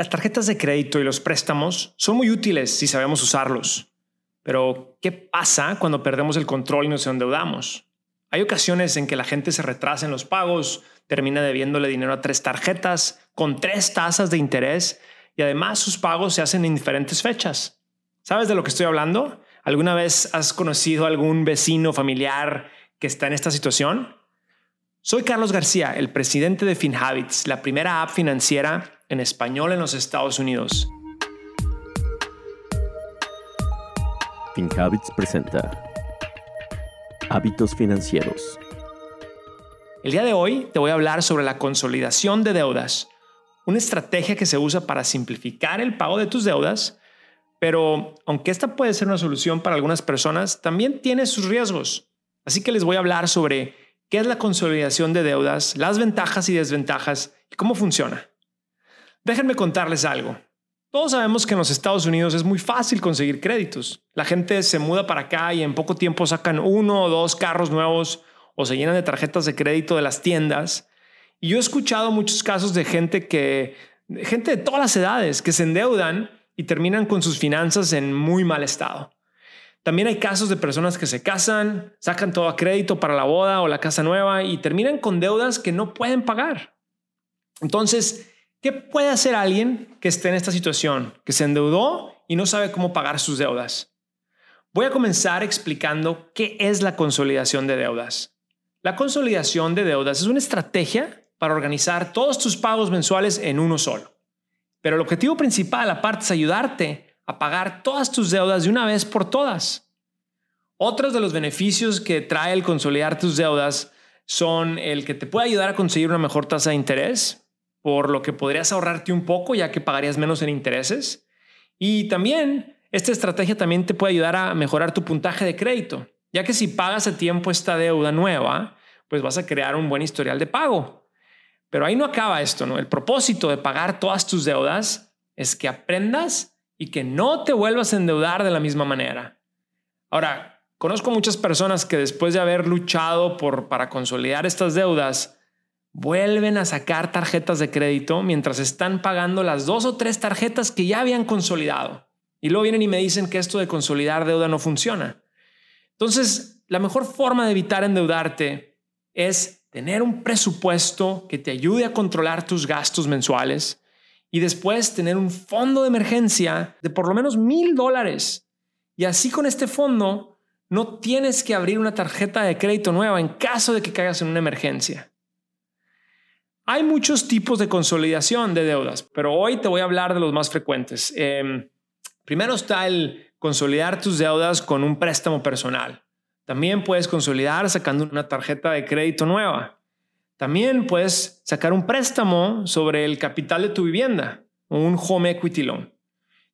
Las tarjetas de crédito y los préstamos son muy útiles si sabemos usarlos. Pero, ¿qué pasa cuando perdemos el control y nos endeudamos? Hay ocasiones en que la gente se retrasa en los pagos, termina debiéndole dinero a tres tarjetas con tres tasas de interés y además sus pagos se hacen en diferentes fechas. ¿Sabes de lo que estoy hablando? ¿Alguna vez has conocido a algún vecino familiar que está en esta situación? Soy Carlos García, el presidente de FinHabits, la primera app financiera en español en los Estados Unidos. FinHabits presenta Hábitos financieros. El día de hoy te voy a hablar sobre la consolidación de deudas, una estrategia que se usa para simplificar el pago de tus deudas, pero aunque esta puede ser una solución para algunas personas, también tiene sus riesgos. Así que les voy a hablar sobre qué es la consolidación de deudas, las ventajas y desventajas y cómo funciona. Déjenme contarles algo. Todos sabemos que en los Estados Unidos es muy fácil conseguir créditos. La gente se muda para acá y en poco tiempo sacan uno o dos carros nuevos o se llenan de tarjetas de crédito de las tiendas. Y yo he escuchado muchos casos de gente que, gente de todas las edades, que se endeudan y terminan con sus finanzas en muy mal estado. También hay casos de personas que se casan, sacan todo a crédito para la boda o la casa nueva y terminan con deudas que no pueden pagar. Entonces, ¿Qué puede hacer alguien que esté en esta situación, que se endeudó y no sabe cómo pagar sus deudas? Voy a comenzar explicando qué es la consolidación de deudas. La consolidación de deudas es una estrategia para organizar todos tus pagos mensuales en uno solo. Pero el objetivo principal, aparte, es ayudarte a pagar todas tus deudas de una vez por todas. Otros de los beneficios que trae el consolidar tus deudas son el que te puede ayudar a conseguir una mejor tasa de interés, por lo que podrías ahorrarte un poco ya que pagarías menos en intereses. Y también esta estrategia también te puede ayudar a mejorar tu puntaje de crédito, ya que si pagas a tiempo esta deuda nueva, pues vas a crear un buen historial de pago. Pero ahí no acaba esto, ¿no? El propósito de pagar todas tus deudas es que aprendas y que no te vuelvas a endeudar de la misma manera. Ahora, conozco muchas personas que después de haber luchado por para consolidar estas deudas, vuelven a sacar tarjetas de crédito mientras están pagando las dos o tres tarjetas que ya habían consolidado. Y luego vienen y me dicen que esto de consolidar deuda no funciona. Entonces, la mejor forma de evitar endeudarte es tener un presupuesto que te ayude a controlar tus gastos mensuales y después tener un fondo de emergencia de por lo menos mil dólares. Y así con este fondo no tienes que abrir una tarjeta de crédito nueva en caso de que caigas en una emergencia. Hay muchos tipos de consolidación de deudas, pero hoy te voy a hablar de los más frecuentes. Em, primero está el consolidar tus deudas con un préstamo personal. También puedes consolidar sacando una tarjeta de crédito nueva. También puedes sacar un préstamo sobre el capital de tu vivienda, un home equity loan.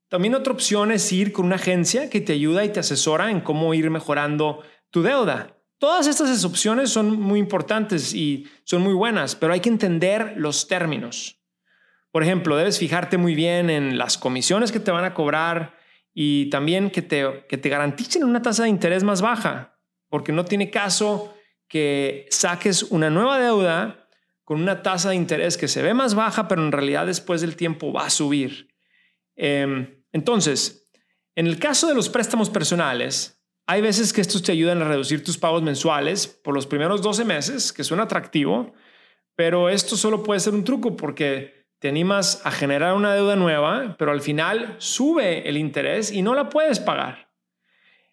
También otra opción es ir con una agencia que te ayuda y te asesora en cómo ir mejorando tu deuda. Todas estas opciones son muy importantes y son muy buenas, pero hay que entender los términos. Por ejemplo, debes fijarte muy bien en las comisiones que te van a cobrar y también que te, que te garanticen una tasa de interés más baja, porque no tiene caso que saques una nueva deuda con una tasa de interés que se ve más baja, pero en realidad después del tiempo va a subir. Em, entonces, en el caso de los préstamos personales, hay veces que estos te ayudan a reducir tus pagos mensuales por los primeros 12 meses, que suena atractivo, pero esto solo puede ser un truco porque te animas a generar una deuda nueva, pero al final sube el interés y no la puedes pagar.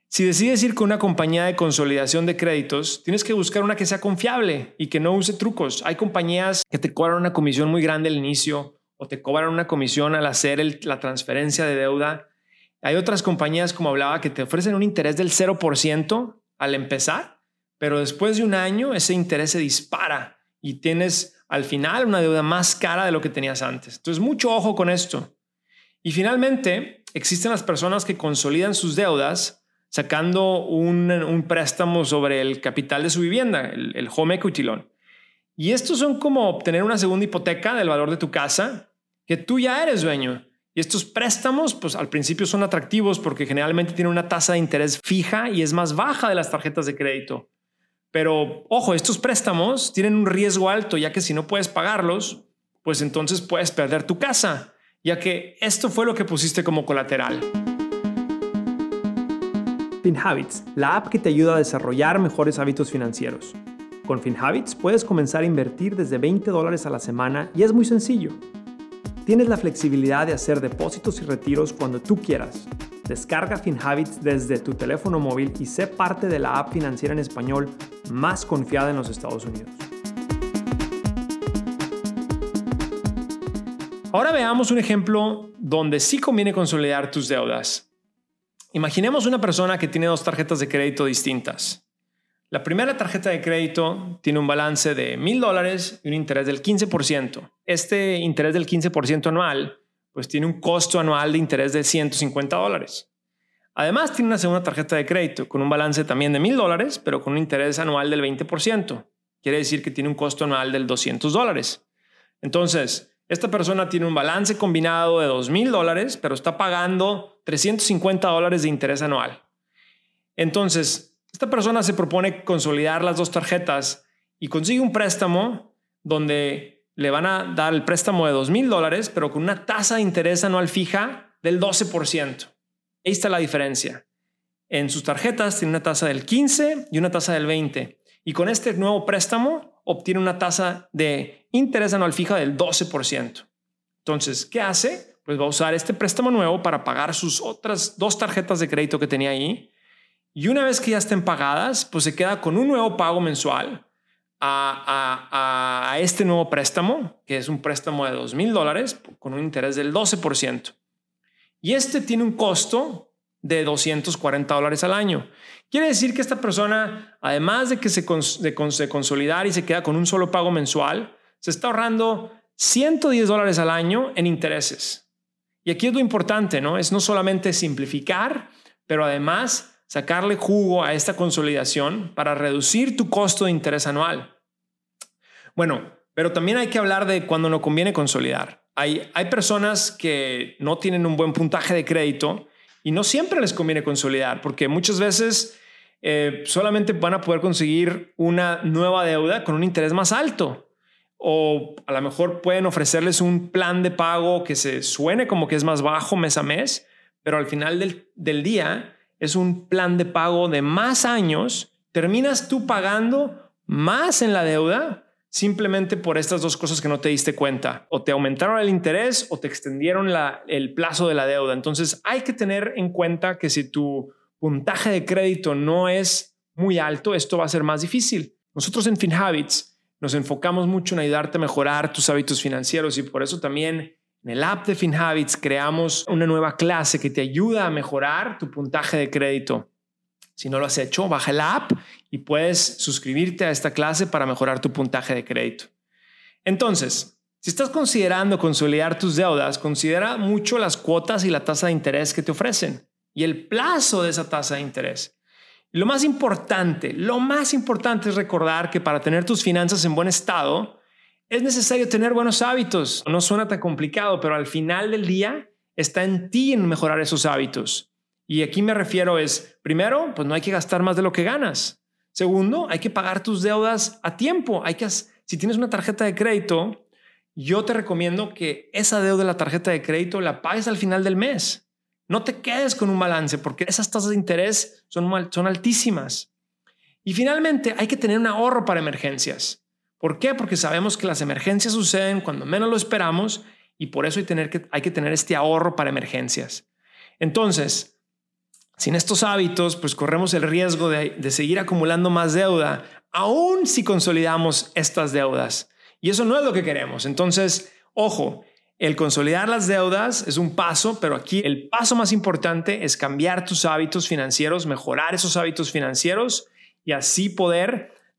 Si decides ir con una compañía de consolidación de créditos, tienes que buscar una que sea confiable y que no use trucos. Hay compañías que te cobran una comisión muy grande al inicio o te cobran una comisión al hacer la transferencia de deuda hay otras compañías, como hablaba, que te ofrecen un interés del 0% al empezar, pero después de un año ese interés se dispara y tienes al final una deuda más cara de lo que tenías antes. Entonces, mucho ojo con esto. Y finalmente, existen las personas que consolidan sus deudas sacando un, préstamo sobre el capital de su vivienda, el, el home equity loan. Y estos son como obtener una segunda hipoteca del valor de tu casa que tú ya eres dueño. Y estos préstamos, pues al principio son atractivos porque generalmente tienen una tasa de interés fija y es más baja de las tarjetas de crédito. Pero ojo, estos préstamos tienen un riesgo alto, ya que si no puedes pagarlos, pues entonces puedes perder tu casa. ya que esto fue lo que pusiste como colateral. FinHabits, la app que te ayuda a desarrollar mejores hábitos financieros. Con FinHabits puedes comenzar a invertir desde 20 dólares a la semana y es muy sencillo. Tienes la flexibilidad de hacer depósitos y retiros cuando tú quieras. Descarga FinHabits desde tu teléfono móvil y sé parte de la app financiera en español más confiada en los Estados Unidos. Ahora veamos un ejemplo donde sí conviene consolidar tus deudas. Imaginemos una persona que tiene dos tarjetas de crédito distintas. La primera tarjeta de crédito tiene un balance de mil dólares y un interés del 15%. Este interés del 15% anual, pues tiene un costo anual de interés de 150 dólares. Además, tiene una segunda tarjeta de crédito con un balance también de mil dólares, pero con un interés anual del 20%. Quiere decir que tiene un costo anual del 200 dólares. Entonces, esta persona tiene un balance combinado de 2 mil dólares, pero está pagando 350 dólares de interés anual. Entonces, esta persona se propone consolidar las dos tarjetas y consigue un préstamo donde le van a dar el préstamo de 2 mil dólares, pero con una tasa de interés anual fija del 12%. Ahí está la diferencia. En sus tarjetas tiene una tasa del 15 y una tasa del 20. Y con este nuevo préstamo obtiene una tasa de interés anual fija del 12%. Entonces, ¿qué hace? Pues va a usar este préstamo nuevo para pagar sus otras dos tarjetas de crédito que tenía ahí. Y una vez que ya estén pagadas, pues se queda con un nuevo pago mensual a, a este nuevo préstamo, que es un préstamo de 2 mil dólares con un interés del 12%. Y este tiene un costo de 240 dólares al año. Quiere decir que esta persona, además de que se, de, consolidar y se queda con un solo pago mensual, se está ahorrando 110 dólares al año en intereses. Y aquí es lo importante, ¿no? Es no solamente simplificar, pero además sacarle jugo a esta consolidación para reducir tu costo de interés anual. Bueno, pero también hay que hablar de cuando no conviene consolidar. Hay, hay personas que no tienen un buen puntaje de crédito y no siempre les conviene consolidar, porque muchas veces eh, solamente van a poder conseguir una nueva deuda con un interés más alto. O a lo mejor pueden ofrecerles un plan de pago que se suene como que es más bajo mes a mes, pero al final del, del día es un plan de pago de más años. Terminas tú pagando más en la deuda simplemente por estas dos cosas que no te diste cuenta. O te aumentaron el interés o te extendieron el plazo de la deuda. Entonces hay que tener en cuenta que si tu puntaje de crédito no es muy alto, esto va a ser más difícil. Nosotros en FinHabits nos enfocamos mucho en ayudarte a mejorar tus hábitos financieros y por eso también en el app de FinHabits creamos una nueva clase que te ayuda a mejorar tu puntaje de crédito. Si no lo has hecho, baja la app y puedes suscribirte a esta clase para mejorar tu puntaje de crédito. Entonces, si estás considerando consolidar tus deudas, considera mucho las cuotas y la tasa de interés que te ofrecen y el plazo de esa tasa de interés. Lo más importante, lo más importante es recordar que para tener tus finanzas en buen estado, es necesario tener buenos hábitos. No suena tan complicado, pero al final del día está en ti en mejorar esos hábitos. Y aquí me refiero es, primero, pues no hay que gastar más de lo que ganas. Segundo, hay que pagar tus deudas a tiempo. Hay que, si tienes una tarjeta de crédito, yo te recomiendo que esa deuda de la tarjeta de crédito la pagues al final del mes. No te quedes con un balance porque esas tasas de interés son, son altísimas. Y finalmente hay que tener un ahorro para emergencias. ¿Por qué? Porque sabemos que las emergencias suceden cuando menos lo esperamos y por eso hay, que tener este ahorro para emergencias. Entonces, sin estos hábitos, pues corremos el riesgo de, de seguir acumulando más deuda, aún si consolidamos estas deudas. Y eso no es lo que queremos. Entonces, ojo, el consolidar las deudas es un paso, pero aquí el paso más importante es cambiar tus hábitos financieros, mejorar esos hábitos financieros y así poder